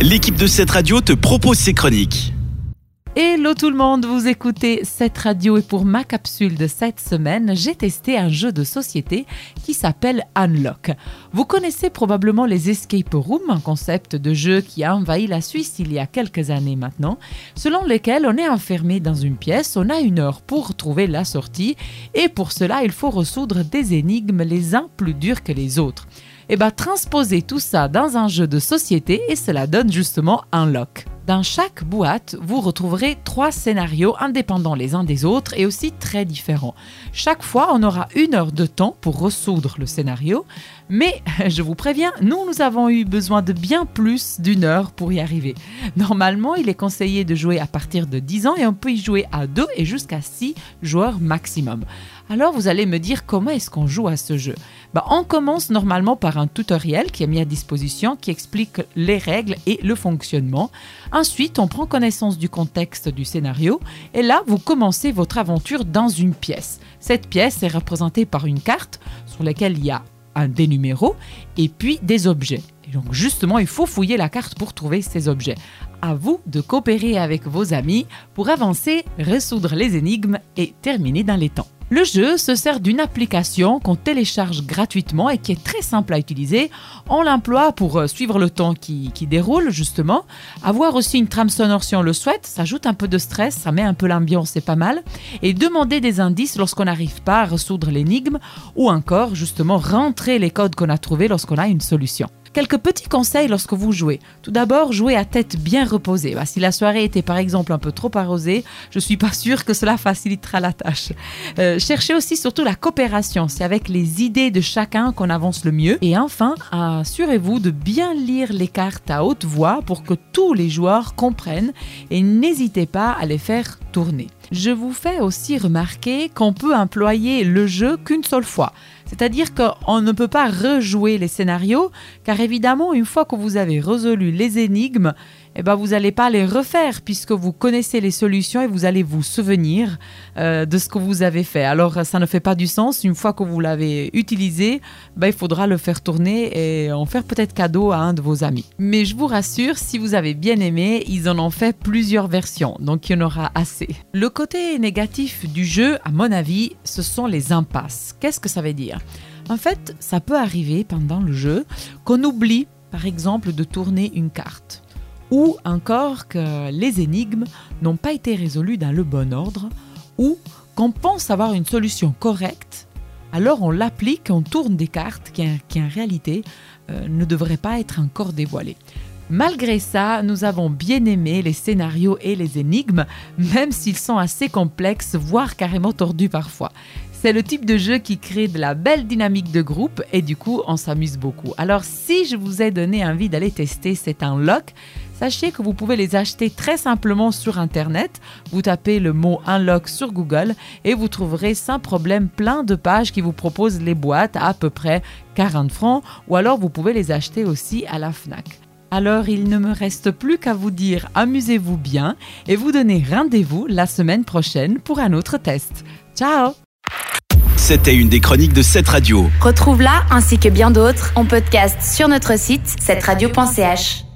l'équipe de cette radio te propose ses chroniques. Hello tout le monde, vous écoutez cette radio et pour ma capsule de cette semaine, j'ai testé un jeu de société qui s'appelle Unlock. Vous connaissez probablement les escape rooms, un concept de jeu qui a envahi la Suisse il y a quelques années maintenant, selon lequel on est enfermé dans une pièce, on a une heure pour trouver la sortie et pour cela il faut résoudre des énigmes les uns plus durs que les autres. Et bien transposer tout ça dans un jeu de société et cela donne justement Unlock. Dans chaque boîte, vous retrouverez trois scénarios indépendants les uns des autres et aussi très différents. Chaque fois, on aura une heure de temps pour ressoudre le scénario, mais je vous préviens, nous, nous avons eu besoin de bien plus d'une heure pour y arriver. Normalement, il est conseillé de jouer à partir de 10 ans et on peut y jouer à 2 et jusqu'à 6 joueurs maximum. Alors vous allez me dire comment est-ce qu'on joue à ce jeu? Bah, On commence normalement par un tutoriel qui est mis à disposition qui explique les règles et le fonctionnement. Ensuite, on prend connaissance du contexte du scénario et là, vous commencez votre aventure dans une pièce. Cette pièce est représentée par une carte sur laquelle il y a un des numéros et puis des objets. Et donc justement, il faut fouiller la carte pour trouver ces objets. À vous de coopérer avec vos amis pour avancer, résoudre les énigmes et terminer dans les temps. Le jeu se sert d'une application qu'on télécharge gratuitement et qui est très simple à utiliser. On l'emploie pour euh, suivre le temps qui, déroule, justement. Avoir aussi une trame sonore si on le souhaite, ça ajoute un peu de stress, ça met un peu l'ambiance, c'est pas mal. Et demander des indices lorsqu'on n'arrive pas à résoudre l'énigme ou encore, justement, rentrer les codes qu'on a trouvés lorsqu'on a une solution. Quelques petits conseils lorsque vous jouez. Tout d'abord, jouez à tête bien reposée. Bah, si la soirée était par exemple un peu trop arrosée, je suis pas sûre que cela facilitera la tâche. Euh, cherchez aussi surtout la coopération. C'est avec les idées de chacun qu'on avance le mieux. Et enfin, assurez-vous de bien lire les cartes à haute voix pour que tous les joueurs comprennent et n'hésitez pas à les faire tourner. Je vous fais aussi remarquer qu'on peut employer le jeu qu'une seule fois. C'est-à-dire qu'on ne peut pas rejouer les scénarios, car évidemment, une fois que vous avez résolu les énigmes, eh ben, vous n'allez pas les refaire puisque vous connaissez les solutions et vous allez vous souvenir euh, de ce que vous avez fait. Alors, ça ne fait pas du sens. Une fois que vous l'avez utilisé, ben, il faudra le faire tourner et en faire peut-être cadeau à un de vos amis. Mais je vous rassure, si vous avez bien aimé, ils en ont fait plusieurs versions, donc il y en aura assez. Le côté négatif du jeu, à mon avis, ce sont les impasses. Qu'est-ce que ça veut dire? En fait, ça peut arriver pendant le jeu qu'on oublie, par exemple, de tourner une carte ou encore que les énigmes n'ont pas été résolues dans le bon ordre, ou qu'on pense avoir une solution correcte, alors on l'applique, on tourne des cartes qui, en réalité euh, ne devraient pas être encore dévoilées. Malgré ça, nous avons bien aimé les scénarios et les énigmes, même s'ils sont assez complexes, voire carrément tordus parfois. C'est le type de jeu qui crée de la belle dynamique de groupe et du coup on s'amuse beaucoup. Alors si je vous ai donné envie d'aller tester cet unlock, sachez que vous pouvez les acheter très simplement sur internet. Vous tapez le mot unlock sur Google et vous trouverez sans problème plein de pages qui vous proposent les boîtes à à peu près 40 francs ou alors vous pouvez les acheter aussi à la FNAC. Alors il ne me reste plus qu'à vous dire amusez-vous bien et vous donner rendez-vous la semaine prochaine pour un autre test. Ciao c'était une des chroniques de cette radio. Retrouve-la ainsi que bien d'autres en podcast sur notre site cette radio.ch.